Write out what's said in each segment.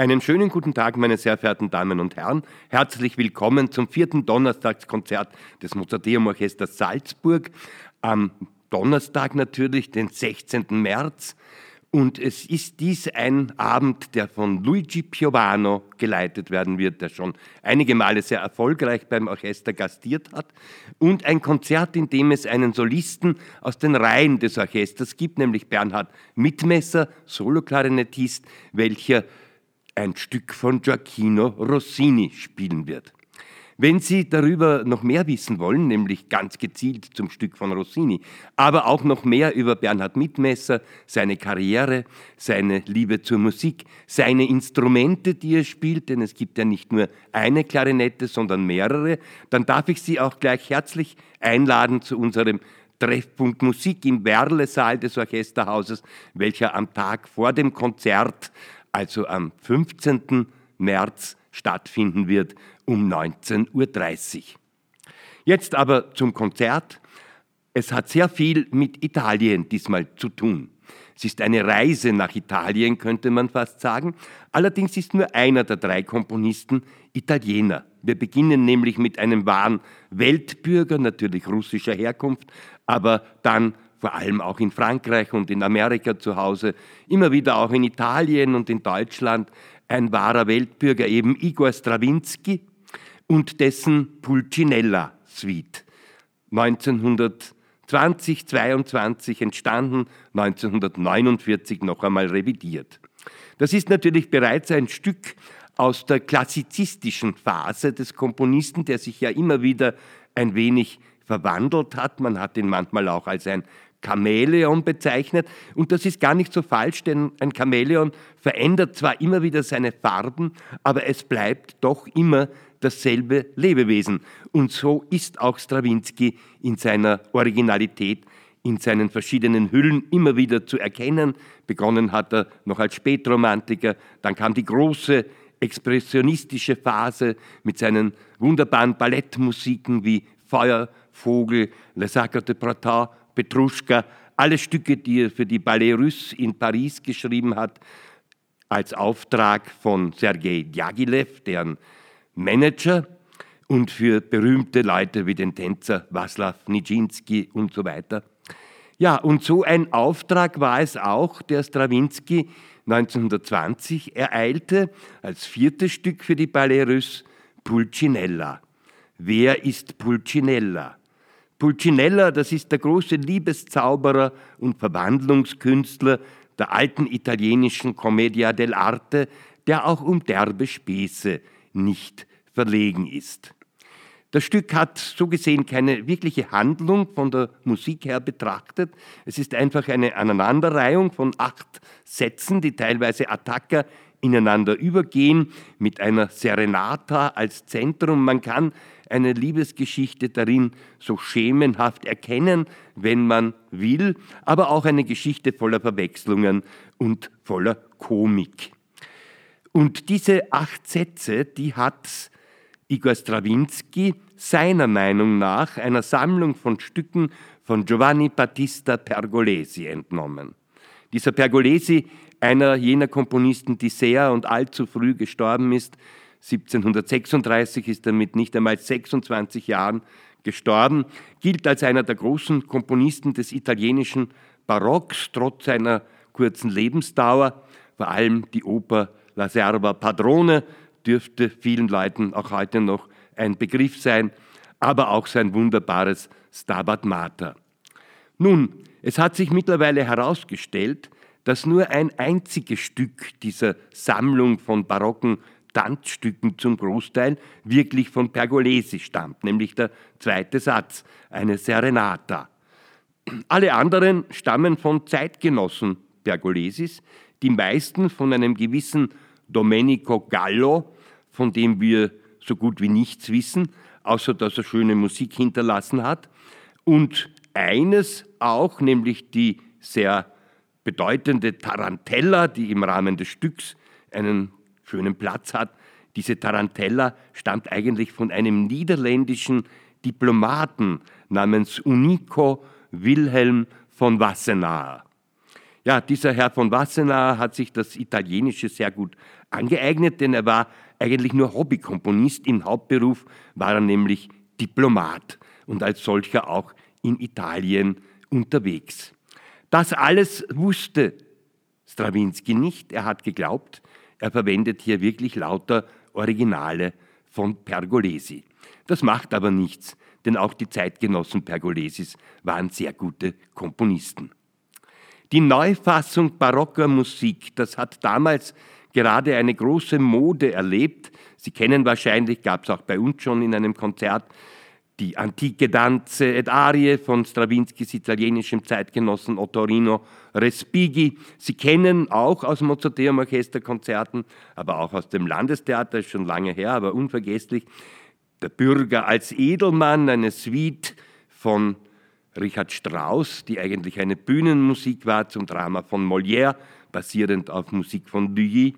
Einen schönen guten Tag, meine sehr verehrten Damen und Herren. Herzlich willkommen zum vierten Donnerstagskonzert des Mozarteum Orchesters Salzburg. Am Donnerstag natürlich, den 16. März. Und es ist dies ein Abend, der von Luigi Piovano geleitet werden wird, der schon einige Male sehr erfolgreich beim Orchester gastiert hat. Und ein Konzert, in dem es einen Solisten aus den Reihen des Orchesters gibt, nämlich Bernhard Mitmesser, Soloklarinettist, welcher ein Stück von Gioacchino Rossini spielen wird. Wenn Sie darüber noch mehr wissen wollen, nämlich ganz gezielt zum Stück von Rossini, aber auch noch mehr über Bernhard Mitmesser, seine Karriere, seine Liebe zur Musik, seine Instrumente, die er spielt, denn es gibt ja nicht nur eine Klarinette, sondern mehrere, dann darf ich Sie auch gleich herzlich einladen zu unserem Treffpunkt Musik im Werle-Saal des Orchesterhauses, welcher am Tag vor dem Konzert, also am 15. März, stattfinden wird um 19.30 Uhr. Jetzt aber zum Konzert. Es hat sehr viel mit Italien diesmal zu tun. Es ist eine Reise nach Italien, könnte man fast sagen. Allerdings ist nur einer der drei Komponisten Italiener. Wir beginnen nämlich mit einem wahren Weltbürger, natürlich russischer Herkunft, aber dann vor allem auch in Frankreich und in Amerika zu Hause, immer wieder auch in Italien und in Deutschland, ein wahrer Weltbürger, eben Igor Strawinski und dessen Pulcinella Suite. 1920, 22 entstanden, 1949 noch einmal revidiert. Das ist natürlich bereits ein Stück aus der klassizistischen Phase des Komponisten, der sich ja immer wieder ein wenig verwandelt hat. Man hat ihn manchmal auch als ein Chamäleon bezeichnet. Und das ist gar nicht so falsch, denn ein Chamäleon verändert zwar immer wieder seine Farben, aber es bleibt doch immer dasselbe Lebewesen. Und so ist auch Strawinski in seiner Originalität, in seinen verschiedenen Hüllen immer wieder zu erkennen. Begonnen hat er noch als Spätromantiker, dann kam die große expressionistische Phase mit seinen wunderbaren Ballettmusiken wie Feuer, Vogel, Le Sacre de Printemps Petruschka, alle Stücke, die er für die Ballet Russe in Paris geschrieben hat, als Auftrag von Sergei Djagilev, deren Manager, und für berühmte Leute wie den Tänzer Waslaw Nijinsky und so weiter. Ja, und so ein Auftrag war es auch, der Strawinski 1920 ereilte, als viertes Stück für die Ballet Russe, Pulcinella. Wer ist Pulcinella? Pulcinella, das ist der große Liebeszauberer und Verwandlungskünstler der alten italienischen Commedia dell'arte, der auch um derbe Späße nicht verlegen ist. Das Stück hat so gesehen keine wirkliche Handlung von der Musik her betrachtet. Es ist einfach eine Aneinanderreihung von acht Sätzen, die teilweise Attacca ineinander übergehen, mit einer Serenata als Zentrum. Man kann eine Liebesgeschichte darin so schemenhaft erkennen, wenn man will, aber auch eine Geschichte voller Verwechslungen und voller Komik. Und diese acht Sätze, die hat Igor Strawinski seiner Meinung nach einer Sammlung von Stücken von Giovanni Battista Pergolesi entnommen. Dieser Pergolesi, einer jener Komponisten, die sehr und allzu früh gestorben ist, 1736 ist er mit nicht einmal 26 Jahren gestorben, gilt als einer der großen Komponisten des italienischen Barocks, trotz seiner kurzen Lebensdauer. Vor allem die Oper La Serva Padrone dürfte vielen Leuten auch heute noch ein Begriff sein, aber auch sein wunderbares Stabat Mater. Nun, es hat sich mittlerweile herausgestellt, dass nur ein einziges Stück dieser Sammlung von barocken Tanzstücken zum Großteil wirklich von Pergolesi stammt, nämlich der zweite Satz, eine Serenata. Alle anderen stammen von Zeitgenossen Pergolesis, die meisten von einem gewissen Domenico Gallo, von dem wir so gut wie nichts wissen, außer dass er schöne Musik hinterlassen hat. Und eines auch, nämlich die sehr bedeutende Tarantella, die im Rahmen des Stücks einen schönen Platz hat. Diese Tarantella stammt eigentlich von einem niederländischen Diplomaten namens Unico Wilhelm von Wassenaar. Ja, dieser Herr von Wassenaar hat sich das Italienische sehr gut angeeignet, denn er war eigentlich nur Hobbykomponist. Im Hauptberuf war er nämlich Diplomat und als solcher auch in Italien unterwegs. Das alles wusste Strawinski nicht. Er hat geglaubt, er verwendet hier wirklich lauter Originale von Pergolesi. Das macht aber nichts, denn auch die Zeitgenossen Pergolesis waren sehr gute Komponisten. Die Neufassung barocker Musik, das hat damals gerade eine große Mode erlebt. Sie kennen wahrscheinlich, gab es auch bei uns schon in einem Konzert, die antike Danze ed Arie von Strawinskys italienischem Zeitgenossen Ottorino Respighi. Sie kennen auch aus Mozarteum Orchesterkonzerten, aber auch aus dem Landestheater, ist schon lange her, aber unvergesslich. Der Bürger als Edelmann, eine Suite von Richard Strauss, die eigentlich eine Bühnenmusik war zum Drama von Molière, basierend auf Musik von Lully.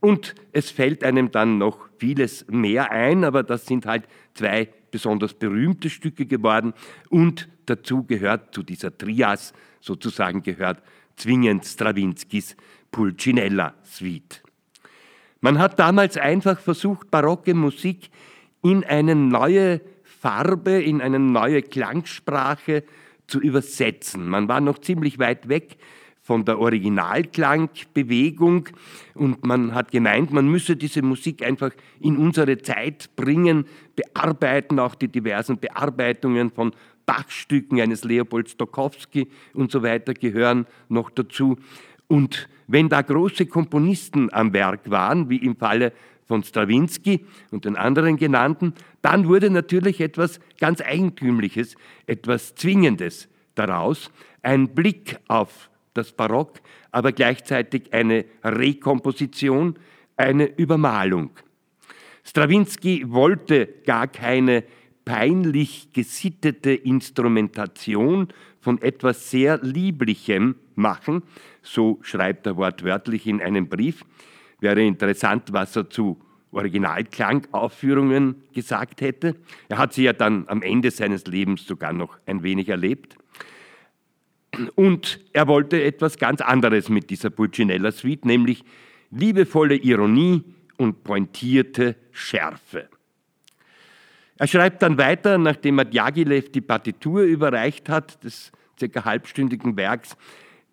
Und es fällt einem dann noch vieles mehr ein, aber das sind halt zwei besonders berühmte Stücke geworden und dazu gehört, zu dieser Trias sozusagen gehört zwingend Strawinskys Pulcinella Suite. Man hat damals einfach versucht, barocke Musik in eine neue Farbe, in eine neue Klangsprache zu übersetzen. Man war noch ziemlich weit weg von der Originalklangbewegung und man hat gemeint, man müsse diese Musik einfach in unsere Zeit bringen, bearbeiten, auch die diversen Bearbeitungen von Bachstücken eines Leopold Stokowski und so weiter gehören noch dazu. Und wenn da große Komponisten am Werk waren, wie im Falle von Strawinski und den anderen genannten, dann wurde natürlich etwas ganz Eigentümliches, etwas Zwingendes daraus, ein Blick auf das Barock, aber gleichzeitig eine Rekomposition, eine Übermalung. Strawinski wollte gar keine peinlich gesittete Instrumentation von etwas sehr Lieblichem machen, so schreibt er wortwörtlich in einem Brief. Wäre interessant, was er zu Originalklangaufführungen gesagt hätte. Er hat sie ja dann am Ende seines Lebens sogar noch ein wenig erlebt. Und er wollte etwas ganz anderes mit dieser Pulcinella Suite, nämlich liebevolle Ironie und pointierte Schärfe. Er schreibt dann weiter, nachdem er Djagilev die Partitur überreicht hat, des circa halbstündigen Werks,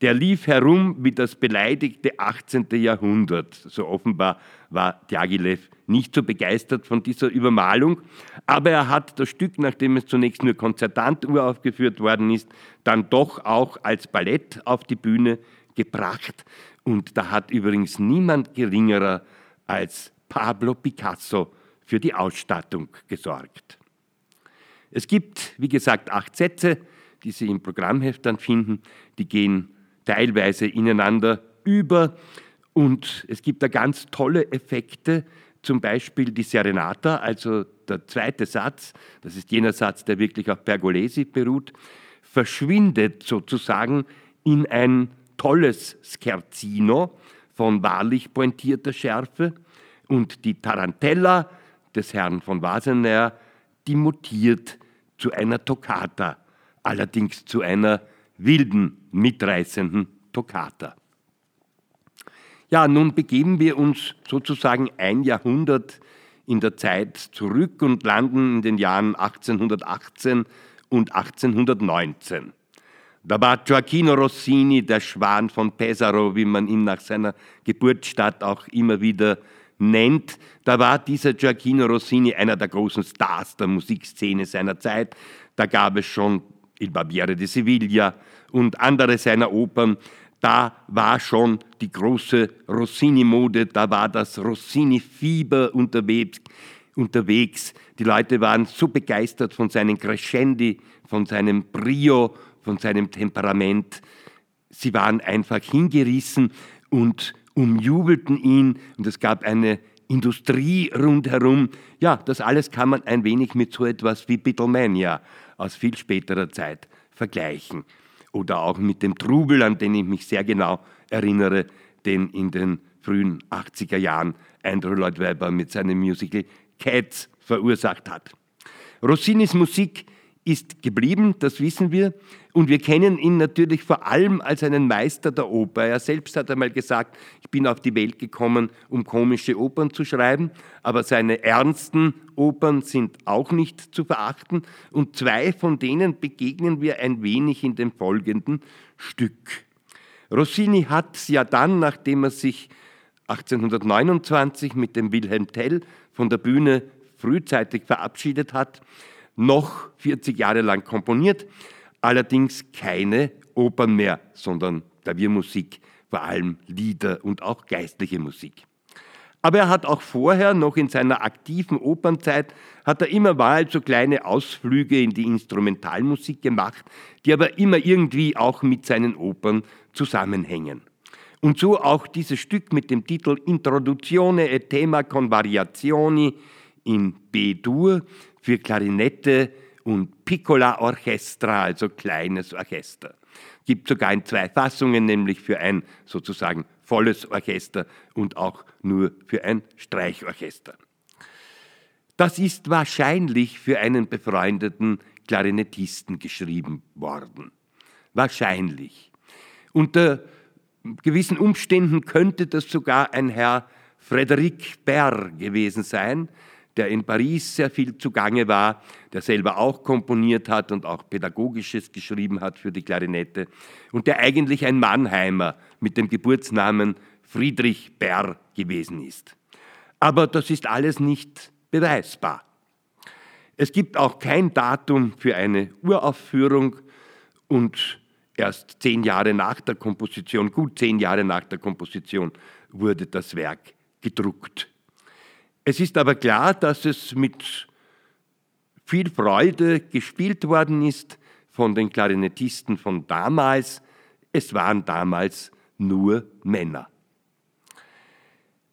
der lief herum wie das beleidigte 18. Jahrhundert. So offenbar war Djagilev nicht so begeistert von dieser Übermalung, aber er hat das Stück, nachdem es zunächst nur konzertant uraufgeführt worden ist, dann doch auch als Ballett auf die Bühne gebracht. Und da hat übrigens niemand geringerer als Pablo Picasso für die Ausstattung gesorgt. Es gibt, wie gesagt, acht Sätze, die Sie im Programmheft dann finden. Die gehen teilweise ineinander über und es gibt da ganz tolle Effekte, zum Beispiel die Serenata, also der zweite Satz, das ist jener Satz, der wirklich auf Pergolesi beruht, verschwindet sozusagen in ein tolles Scherzino von wahrlich pointierter Schärfe und die Tarantella des Herrn von Wasenaer, die mutiert zu einer Toccata, allerdings zu einer wilden, mitreißenden Toccata. Ja, nun begeben wir uns sozusagen ein Jahrhundert in der Zeit zurück und landen in den Jahren 1818 und 1819. Da war Gioacchino Rossini, der Schwan von Pesaro, wie man ihn nach seiner Geburtsstadt auch immer wieder nennt. Da war dieser Gioacchino Rossini einer der großen Stars der Musikszene seiner Zeit. Da gab es schon Il Barbiere di Sevilla und andere seiner Opern da war schon die große Rossini-Mode, da war das Rossini-Fieber unterwegs, unterwegs. Die Leute waren so begeistert von seinen Crescendi, von seinem Brio, von seinem Temperament. Sie waren einfach hingerissen und umjubelten ihn und es gab eine Industrie rundherum. Ja, das alles kann man ein wenig mit so etwas wie Beatlemania aus viel späterer Zeit vergleichen oder auch mit dem Trubel, an den ich mich sehr genau erinnere, den in den frühen 80er Jahren Andrew Lloyd Webber mit seinem Musical Cats verursacht hat. Rossinis Musik ist geblieben, das wissen wir. Und wir kennen ihn natürlich vor allem als einen Meister der Oper. Er selbst hat einmal gesagt, ich bin auf die Welt gekommen, um komische Opern zu schreiben, aber seine ernsten Opern sind auch nicht zu verachten. Und zwei von denen begegnen wir ein wenig in dem folgenden Stück. Rossini hat ja dann, nachdem er sich 1829 mit dem Wilhelm Tell von der Bühne frühzeitig verabschiedet hat, noch 40 Jahre lang komponiert, allerdings keine Opern mehr, sondern Klaviermusik, vor allem Lieder und auch geistliche Musik. Aber er hat auch vorher, noch in seiner aktiven Opernzeit, hat er immer mal so kleine Ausflüge in die Instrumentalmusik gemacht, die aber immer irgendwie auch mit seinen Opern zusammenhängen. Und so auch dieses Stück mit dem Titel Introduzione e tema con variazioni in B-Dur für Klarinette und Piccola Orchestra, also kleines Orchester. Gibt sogar in zwei Fassungen, nämlich für ein sozusagen volles Orchester und auch nur für ein Streichorchester. Das ist wahrscheinlich für einen befreundeten Klarinettisten geschrieben worden. Wahrscheinlich. Unter gewissen Umständen könnte das sogar ein Herr Frédéric Baer gewesen sein, der in Paris sehr viel zugange war, der selber auch komponiert hat und auch Pädagogisches geschrieben hat für die Klarinette und der eigentlich ein Mannheimer mit dem Geburtsnamen Friedrich Baer gewesen ist. Aber das ist alles nicht beweisbar. Es gibt auch kein Datum für eine Uraufführung und erst zehn Jahre nach der Komposition, gut zehn Jahre nach der Komposition, wurde das Werk gedruckt. Es ist aber klar, dass es mit viel Freude gespielt worden ist von den Klarinettisten von damals. Es waren damals nur Männer.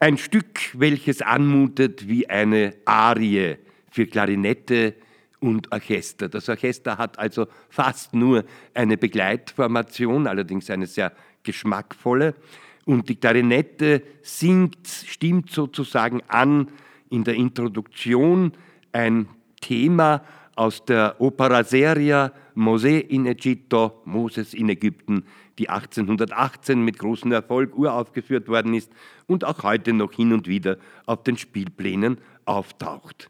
Ein Stück, welches anmutet wie eine Arie für Klarinette und Orchester. Das Orchester hat also fast nur eine Begleitformation, allerdings eine sehr geschmackvolle und die Klarinette singt, stimmt sozusagen an in der Introduktion ein Thema aus der Opera Seria Mosè in Egitto, Moses in Ägypten, die 1818 mit großem Erfolg uraufgeführt worden ist und auch heute noch hin und wieder auf den Spielplänen auftaucht.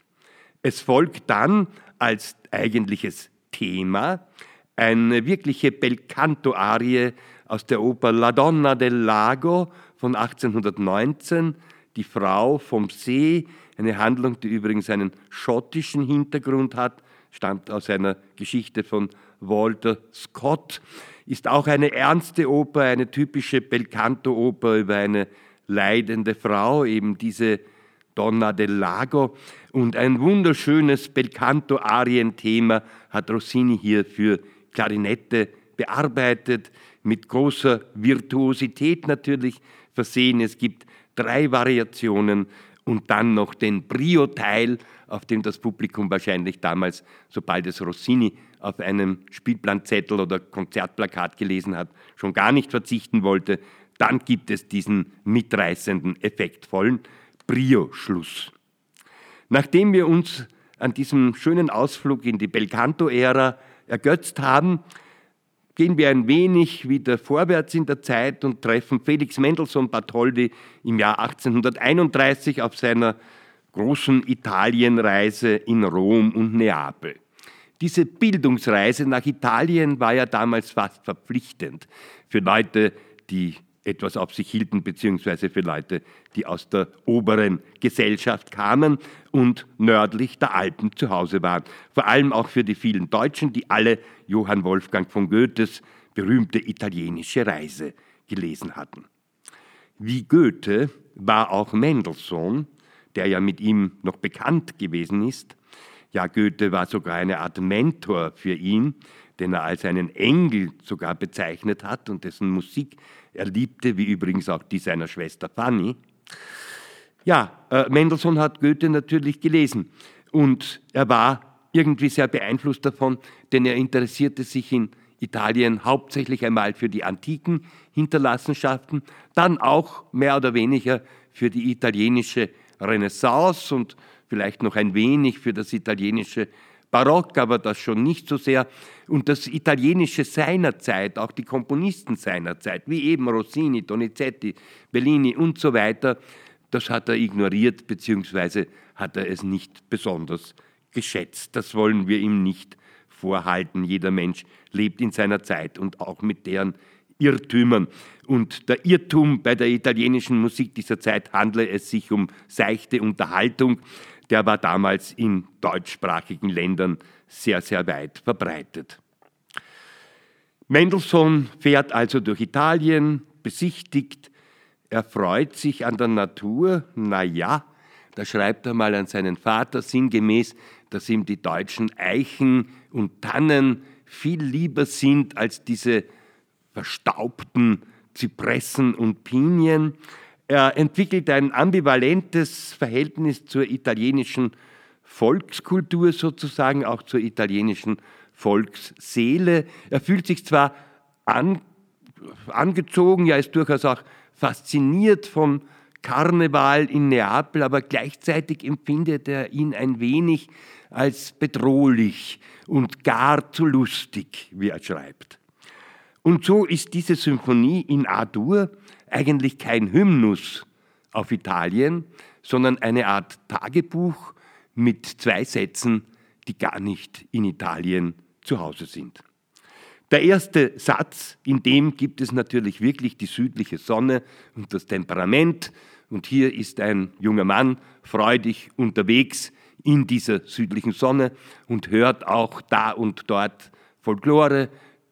Es folgt dann als eigentliches Thema eine wirkliche Belcanto-Arie aus der Oper La Donna del Lago von 1819, die Frau vom See, eine Handlung, die übrigens einen schottischen Hintergrund hat, stammt aus einer Geschichte von Walter Scott, ist auch eine ernste Oper, eine typische Belcanto-Oper über eine leidende Frau, eben diese Donna del Lago. Und ein wunderschönes Belcanto-Arienthema hat Rossini hier für Klarinette bearbeitet mit großer Virtuosität natürlich versehen. Es gibt drei Variationen und dann noch den Brio-Teil, auf dem das Publikum wahrscheinlich damals, sobald es Rossini auf einem Spielplanzettel oder Konzertplakat gelesen hat, schon gar nicht verzichten wollte. Dann gibt es diesen mitreißenden, effektvollen Brio-Schluss. Nachdem wir uns an diesem schönen Ausflug in die Belcanto-Ära ergötzt haben, gehen wir ein wenig wieder vorwärts in der Zeit und treffen Felix Mendelssohn Bartholdy im Jahr 1831 auf seiner großen Italienreise in Rom und Neapel. Diese Bildungsreise nach Italien war ja damals fast verpflichtend für Leute, die etwas auf sich hielten, beziehungsweise für Leute, die aus der oberen Gesellschaft kamen und nördlich der Alpen zu Hause waren. Vor allem auch für die vielen Deutschen, die alle Johann Wolfgang von Goethes berühmte italienische Reise gelesen hatten. Wie Goethe war auch Mendelssohn, der ja mit ihm noch bekannt gewesen ist. Ja, Goethe war sogar eine Art Mentor für ihn, den er als einen Engel sogar bezeichnet hat und dessen Musik er liebte, wie übrigens auch die seiner Schwester Fanny. Ja, äh, Mendelssohn hat Goethe natürlich gelesen und er war irgendwie sehr beeinflusst davon, denn er interessierte sich in Italien hauptsächlich einmal für die antiken Hinterlassenschaften, dann auch mehr oder weniger für die italienische Renaissance und vielleicht noch ein wenig für das italienische Barock, aber das schon nicht so sehr. Und das Italienische seiner Zeit, auch die Komponisten seiner Zeit, wie eben Rossini, Donizetti, Bellini und so weiter, das hat er ignoriert, beziehungsweise hat er es nicht besonders geschätzt. Das wollen wir ihm nicht vorhalten. Jeder Mensch lebt in seiner Zeit und auch mit deren Irrtümern. Und der Irrtum bei der italienischen Musik dieser Zeit handle es sich um seichte Unterhaltung. Der war damals in deutschsprachigen Ländern sehr, sehr weit verbreitet. Mendelssohn fährt also durch Italien, besichtigt, er freut sich an der Natur. Na ja, da schreibt er mal an seinen Vater sinngemäß, dass ihm die deutschen Eichen und Tannen viel lieber sind als diese verstaubten Zypressen und Pinien. Er entwickelt ein ambivalentes Verhältnis zur italienischen Volkskultur sozusagen, auch zur italienischen Volksseele. Er fühlt sich zwar an, angezogen, ja ist durchaus auch fasziniert vom Karneval in Neapel, aber gleichzeitig empfindet er ihn ein wenig als bedrohlich und gar zu lustig, wie er schreibt. Und so ist diese Symphonie in A-Dur eigentlich kein Hymnus auf Italien, sondern eine Art Tagebuch mit zwei Sätzen, die gar nicht in Italien zu Hause sind. Der erste Satz, in dem gibt es natürlich wirklich die südliche Sonne und das Temperament. Und hier ist ein junger Mann freudig unterwegs in dieser südlichen Sonne und hört auch da und dort Folklore,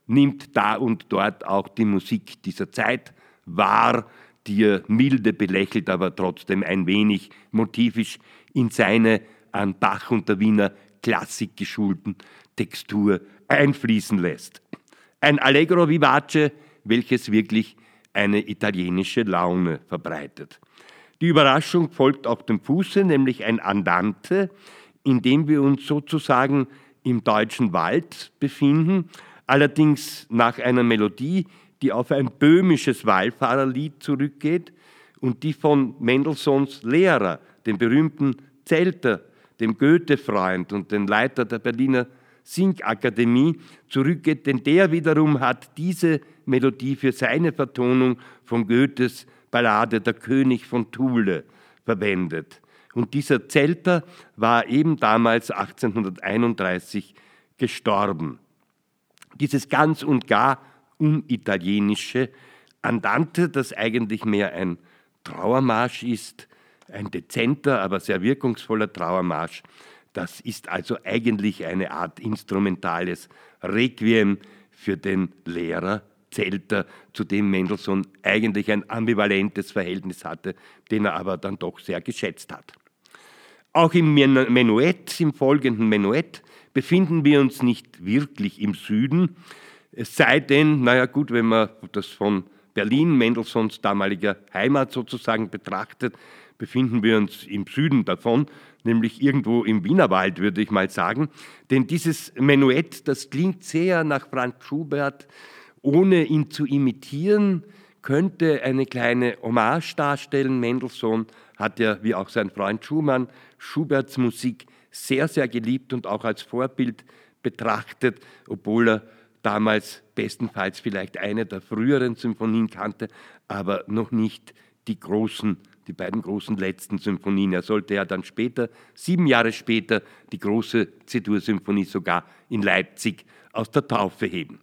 nimmt da und dort auch die Musik dieser Zeit wahr, die er milde belächelt, aber trotzdem ein wenig motivisch in seine an Bach und der Wiener Klassik geschulten Textur einfließen lässt. Ein Allegro vivace, welches wirklich eine italienische Laune verbreitet. Die Überraschung folgt auf dem Fuße, nämlich ein Andante, in dem wir uns sozusagen im deutschen Wald befinden, allerdings nach einer Melodie, die auf ein böhmisches Wallfahrerlied zurückgeht und die von Mendelssohns Lehrer, dem berühmten Zelter, dem Goethe-Freund und den Leiter der Berliner Singakademie zurückgeht, denn der wiederum hat diese Melodie für seine Vertonung von Goethes Ballade Der König von Thule verwendet. Und dieser Zelter war eben damals 1831 gestorben. Dieses ganz und gar unitalienische Andante, das eigentlich mehr ein Trauermarsch ist, ein dezenter, aber sehr wirkungsvoller Trauermarsch, das ist also eigentlich eine Art instrumentales Requiem für den Lehrer Zelter, zu dem Mendelssohn eigentlich ein ambivalentes Verhältnis hatte, den er aber dann doch sehr geschätzt hat. Auch im Menuett, im folgenden Menuett, befinden wir uns nicht wirklich im Süden, es sei denn, naja gut, wenn man das von Berlin, Mendelssohns damaliger Heimat sozusagen betrachtet, befinden wir uns im Süden davon, nämlich irgendwo im Wienerwald, würde ich mal sagen. Denn dieses Menuett, das klingt sehr nach Franz Schubert, ohne ihn zu imitieren, könnte eine kleine Hommage darstellen. Mendelssohn hat ja, wie auch sein Freund Schumann, Schuberts Musik sehr, sehr geliebt und auch als Vorbild betrachtet, obwohl er damals bestenfalls vielleicht eine der früheren Symphonien kannte, aber noch nicht die großen die beiden großen letzten Symphonien. Er sollte ja dann später, sieben Jahre später, die große C-Dur-Symphonie sogar in Leipzig aus der Taufe heben.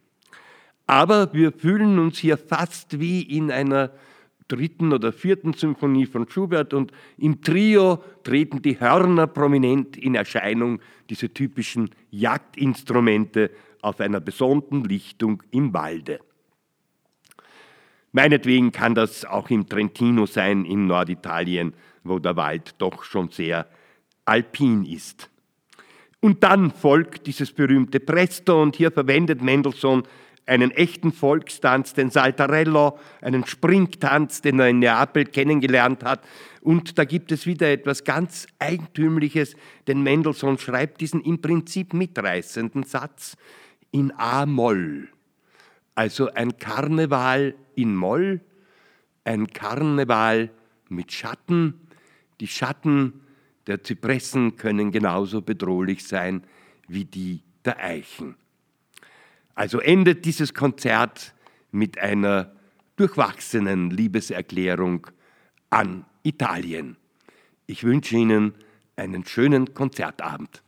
Aber wir fühlen uns hier fast wie in einer dritten oder vierten Symphonie von Schubert und im Trio treten die Hörner prominent in Erscheinung, diese typischen Jagdinstrumente auf einer besonnten Lichtung im Walde. Meinetwegen kann das auch im Trentino sein, in Norditalien, wo der Wald doch schon sehr alpin ist. Und dann folgt dieses berühmte Presto und hier verwendet Mendelssohn einen echten Volkstanz, den Saltarello, einen Springtanz, den er in Neapel kennengelernt hat. Und da gibt es wieder etwas ganz Eigentümliches, denn Mendelssohn schreibt diesen im Prinzip mitreißenden Satz in A-Moll. Also ein Karneval in Moll, ein Karneval mit Schatten. Die Schatten der Zypressen können genauso bedrohlich sein wie die der Eichen. Also endet dieses Konzert mit einer durchwachsenen Liebeserklärung an Italien. Ich wünsche Ihnen einen schönen Konzertabend.